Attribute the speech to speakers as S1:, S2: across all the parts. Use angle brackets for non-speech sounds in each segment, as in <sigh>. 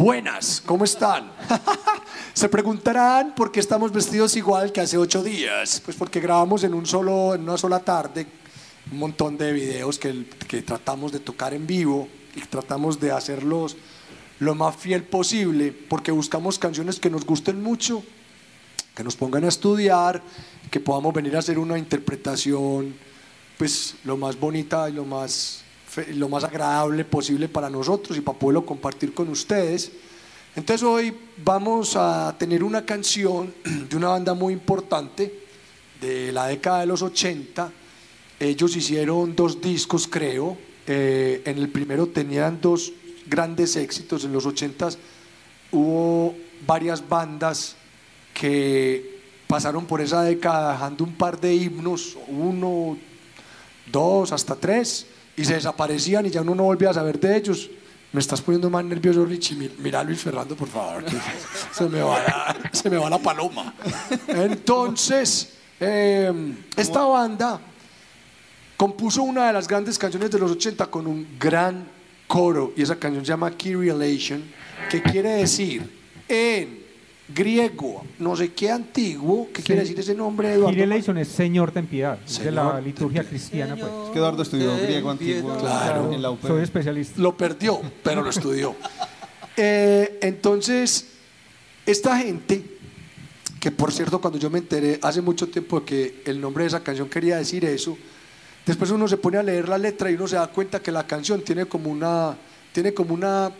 S1: Buenas, ¿cómo están? <laughs> Se preguntarán por qué estamos vestidos igual que hace ocho días. Pues porque grabamos en, un solo, en una sola tarde un montón de videos que, que tratamos de tocar en vivo y tratamos de hacerlos lo más fiel posible porque buscamos canciones que nos gusten mucho, que nos pongan a estudiar, que podamos venir a hacer una interpretación pues lo más bonita y lo más lo más agradable posible para nosotros y para poderlo compartir con ustedes. Entonces hoy vamos a tener una canción de una banda muy importante de la década de los 80. Ellos hicieron dos discos, creo. Eh, en el primero tenían dos grandes éxitos. En los 80 hubo varias bandas que pasaron por esa década dejando un par de himnos, uno, dos, hasta tres y se desaparecían y ya uno no volvía a saber de ellos. Me estás poniendo más nervioso, Richie. Mira Luis Fernando, por favor. <laughs> se, me va la, se me va la paloma. Entonces, em, esta banda compuso una de las grandes canciones de los 80 con un gran coro. Y esa canción se llama Key Relation, que quiere decir en griego, no sé qué antiguo, ¿qué quiere decir ese nombre, Eduardo?
S2: Leison es Señor ten piedad, de la liturgia cristiana. Pues.
S3: Es que Eduardo estudió griego antiguo
S1: claro.
S2: en la Soy especialista.
S1: Lo perdió, pero lo estudió. <laughs> Eh, entonces, esta gente, que por cierto, cuando yo me enteré hace mucho tiempo que el nombre de esa canción quería decir eso, después uno se pone a leer la letra y uno se da cuenta que la canción tiene como una, tiene como una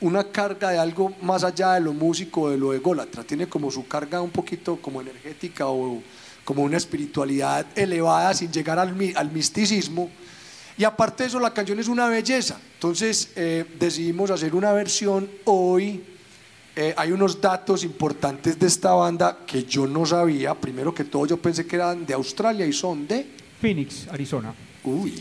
S1: una carga de algo más allá de lo músico, de lo ególatra, tiene como su carga un poquito como energética o como una espiritualidad elevada sin llegar al, al misticismo. Y aparte de eso, la canción es una belleza. Entonces eh, decidimos hacer una versión hoy. Eh, hay unos datos importantes de esta banda que yo no sabía. Primero que todo, yo pensé que eran de Australia y son de
S2: Phoenix, Arizona.
S1: Uy,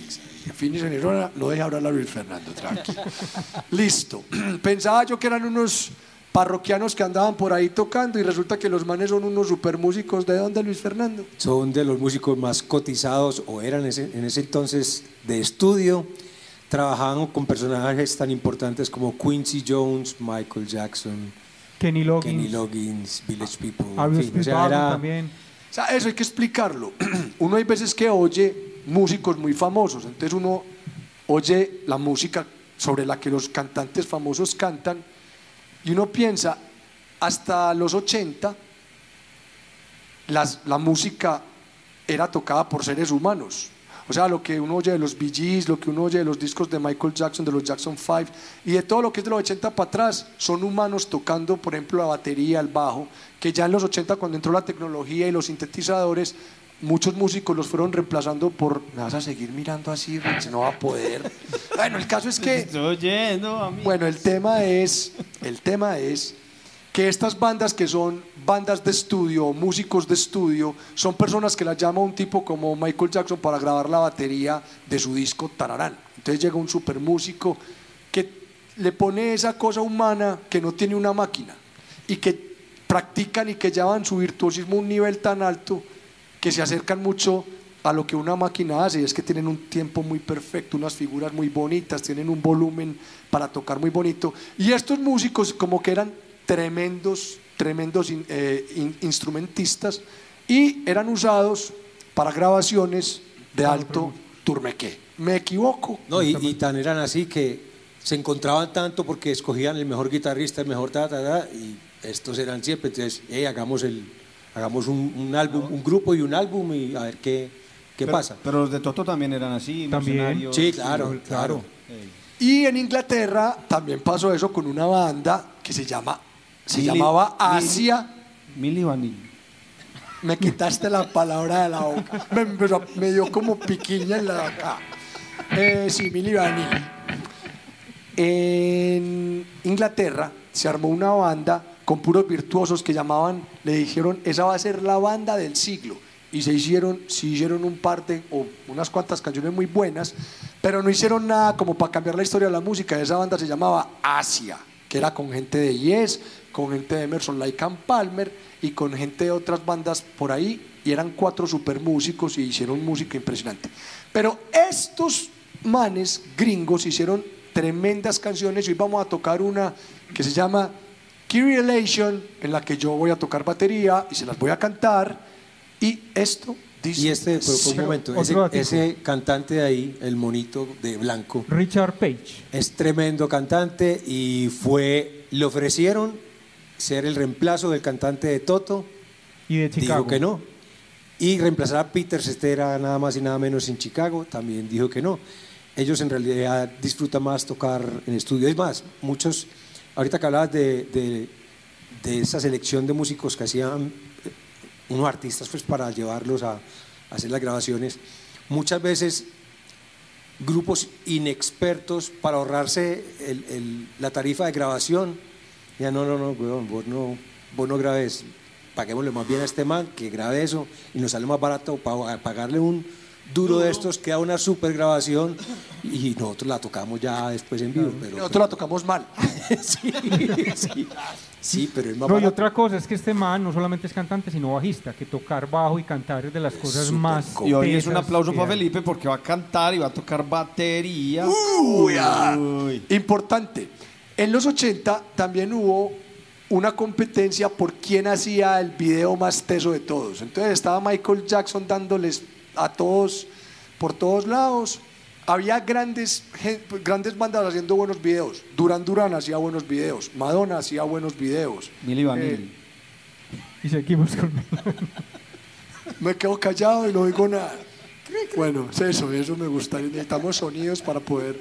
S1: <laughs> Finis en no deja hablar a Luis Fernando, tranquilo. <laughs> Listo. <clears throat> Pensaba yo que eran unos parroquianos que andaban por ahí tocando y resulta que los manes son unos super músicos. ¿De dónde, Luis Fernando?
S4: Son de los músicos más cotizados o eran en ese entonces de estudio. Trabajaban con personajes tan importantes como Quincy Jones, Michael Jackson,
S2: Kenny Loggins,
S4: Kenny Loggins Village People.
S2: o sea, también.
S1: O sea, eso hay que explicarlo. <clears throat> Uno hay veces que oye músicos muy famosos. Entonces uno oye la música sobre la que los cantantes famosos cantan y uno piensa, hasta los 80 la música era tocada por seres humanos. O sea, lo que uno oye de los Bee lo que uno oye de los discos de Michael Jackson, de los Jackson 5 y de todo lo que es de los 80 para atrás, son humanos tocando, por ejemplo, la batería, el bajo, que ya en los 80 cuando entró la tecnología y los sintetizadores, muchos músicos los fueron reemplazando por, me vas a seguir mirando así, no va a poder. <laughs> Bueno, el caso es que...
S3: Estoy
S1: Bueno, el tema es, el tema es que estas bandas que son bandas de estudio, músicos de estudio, son personas que las llama un tipo como Michael Jackson para grabar la batería de su disco Tararán. Entonces llega un super músico que le pone esa cosa humana que no tiene una máquina y que practican y que llevan su virtuosismo a un nivel tan alto que se acercan mucho a lo que una máquina hace, y es que tienen un tiempo muy perfecto, unas figuras muy bonitas, tienen un volumen para tocar muy bonito. Y estos músicos como que eran tremendos, tremendos eh, instrumentistas y eran usados para grabaciones de alto turmeque. ¿Me equivoco?
S4: No, y, tan eran así que se encontraban tanto porque escogían el mejor guitarrista, el mejor ta, ta, ta, y estos eran siempre, entonces, hey, hagamos el hagamos un, álbum, un grupo y un álbum y a ver qué, qué pasa.
S3: Pero los de Toto también eran así,
S2: también.
S4: Sí, claro, claro.
S1: Y en Inglaterra también pasó eso con una banda que se llama se llamaba Asia.
S3: Milly Vanilli.
S1: Me quitaste la palabra de la boca. Me, me dio como piquiña en la boca. Eh, sí, Milly Vanilli. En Inglaterra se armó una banda con puros virtuosos que llamaban, le dijeron, esa va a ser la banda del siglo. Y se hicieron, se hicieron un par de, o unas cuantas canciones muy buenas, pero no hicieron nada como para cambiar la historia de la música. Esa banda se llamaba Asia, que era con gente de Yes, con gente de Emerson, Lake and Palmer y con gente de otras bandas por ahí. Y eran cuatro super músicos y hicieron música impresionante. Pero estos manes gringos hicieron tremendas canciones hoy vamos a tocar una que se llama Key Relation, en la que yo voy a tocar batería y se las voy a cantar. Y esto dice...
S4: Y este, pero, por un momento, ese, ese cantante de ahí, el monito de blanco,
S2: Richard Page.
S4: es tremendo cantante y fue, le ofrecieron ser el reemplazo del cantante de Toto,
S2: Y de Chicago.
S4: dijo que no. Y reemplazar a Peter Cetera nada más y nada menos en Chicago, también dijo que no. Ellos en realidad disfrutan más tocar en estudio. Es más, muchos, ahorita que hablabas de, de, de esa selección de músicos que hacían eh, unos artistas pues, para llevarlos a, hacer las grabaciones, muchas veces grupos inexpertos para ahorrarse la tarifa de grabación. Ya no, no, no, weón, vos no, vos no grabes, paguémosle más bien a este man que grabe eso y nos sale más barato pa- pagarle un duro de estos, queda una super grabación y nosotros la tocamos ya después en vivo. Pero,
S1: Nosotros la tocamos mal. <laughs>
S4: sí, sí, sí, pero es más
S2: No, y otra cosa es que este man no solamente es cantante, sino bajista, que tocar bajo y cantar es de las cosas más.
S3: Y hoy es un aplauso para. Felipe porque va a cantar y va a tocar batería.
S1: Uy, ah.
S3: Uy.
S1: Importante. En los 80 también hubo una competencia por quién hacía el video más teso de todos. Entonces estaba Michael Jackson dándoles a todos por todos lados. Había grandes, grandes bandas haciendo buenos videos. Duran Duran hacía buenos videos. Madonna hacía buenos videos.
S3: Milli Vanilli.
S1: Eh,
S2: Y seguimos con.
S1: Me quedo callado y no oigo nada. Bueno, es eso, eso me gusta. Necesitamos sonidos para poder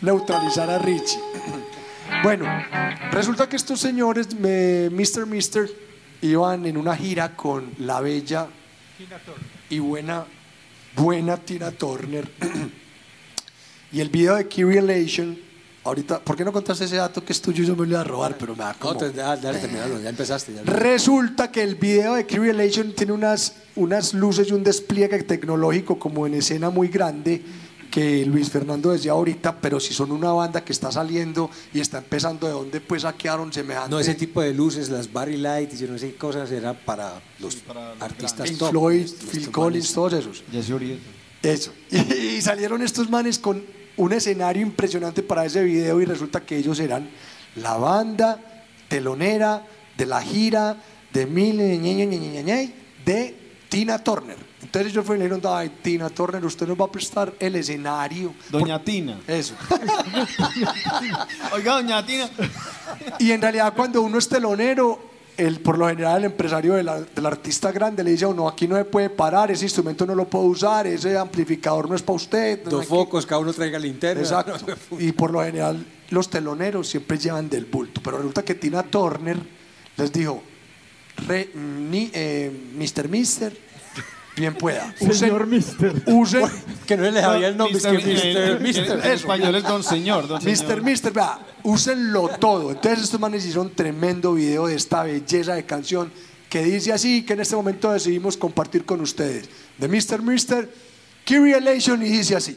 S1: neutralizar a Richie. Bueno, resulta que estos señores, me- Mr. Mister, iban en una gira con la bella y buena, buena Tina Turner. <clears throat> y el video de Key Relation, ahorita, ¿por qué no contaste ese dato que es tuyo y yo me lo iba a robar? Pero me da
S4: No,
S1: como...
S4: te- dale, terminalo, ya empezaste. ya.
S1: Resulta que el video de Key Relation tiene unas, unas luces y un despliegue tecnológico como en escena muy grande que Luis Fernando decía ahorita, pero si son una banda que está saliendo y está empezando, ¿de dónde pues saquearon semejante?
S4: No, ese tipo de luces, las Barry Light y yo no sé qué cosas, era para los artistas
S1: Pink
S4: top.
S1: Floyd, Phil. Collins, todos esos.
S3: Jesse Urieta.
S1: Eso. Y, salieron estos manes con un escenario impresionante para ese video y resulta que ellos eran la banda telonera de la gira de mil de Tina Turner. Entonces ellos fueron y le dijeron, ay, Tina Turner, usted nos va a prestar el escenario.
S3: Doña Tina.
S1: Eso. <laughs>
S3: Oiga, Doña Tina.
S1: Y en realidad cuando uno es telonero, el, por lo general el empresario del artista grande le dice a uno, aquí no se puede parar, ese instrumento no lo puede usar, ese amplificador no es para usted. no
S4: Dos
S1: que-
S4: focos, cada uno traiga linterna.
S1: Exacto. <laughs> Y por lo general los teloneros siempre llevan del bulto. Pero resulta que Tina Turner les dijo, "Re- ni, eh, Mr. Mister, bien pueda.
S2: Señor Mister.
S1: Usen,
S4: Que no le sabía el nombre, es que
S3: Mister-
S4: Mister,
S3: en-
S4: Mister.
S3: Español es Don Señor. Don
S1: Mr.
S3: señor.
S1: Mister, vea, úsenlo todo. Entonces estos manes hicieron tremendo video de esta belleza de canción que dice así, que en este momento decidimos compartir con ustedes. De Mr. Mister, Key Relation y dice así.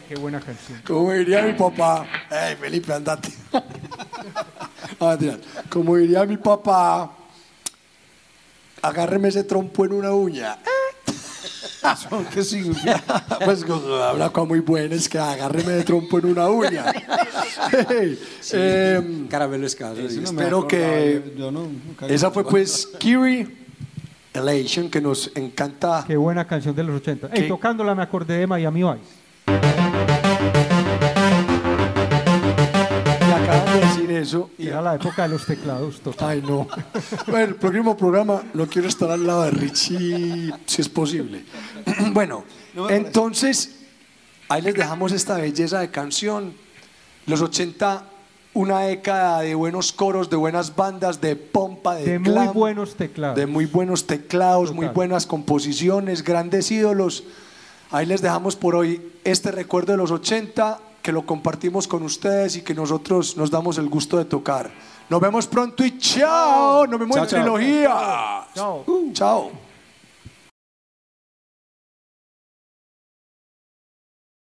S2: Qué buena canción.
S1: Como diría mi papá, hey Felipe, andate. <laughs> Como diría mi papá, agárreme ese trompo en una uña. <laughs>
S3: ¿Qué significa? <laughs>
S1: pues con una cosa muy buena es que agárreme de trompo en una uña. Hey, em,
S4: Caramelo escaso. Sí.
S3: no
S1: espero que
S3: yo- no-
S1: esa fue pues Kiri Elation, que nos encanta.
S2: Qué buena canción de los 80. Ey,
S1: ¿Qué?
S2: tocándola me acordé de Miami Vice.
S1: Eso. y-
S2: Era la época de los teclados. total.
S1: Ay, no. Bueno, el próximo programa no quiero estar al lado de Richie, si es posible. <clears throat> Bueno, entonces, ahí les dejamos esta belleza de canción. Los 80, una década de buenos coros, de buenas bandas, de pompa, de,
S2: De muy
S1: glam,
S2: buenos teclados.
S1: De muy buenos teclados, muy
S2: Total.
S1: buenas composiciones, grandes ídolos. Ahí les dejamos por hoy este recuerdo de los 80, que lo compartimos con ustedes y que nosotros nos damos el gusto de tocar. Nos vemos pronto y chao. Nos vemos
S4: Chao,
S1: en
S4: chao.
S1: trilogía.
S2: Chao.
S1: Chao.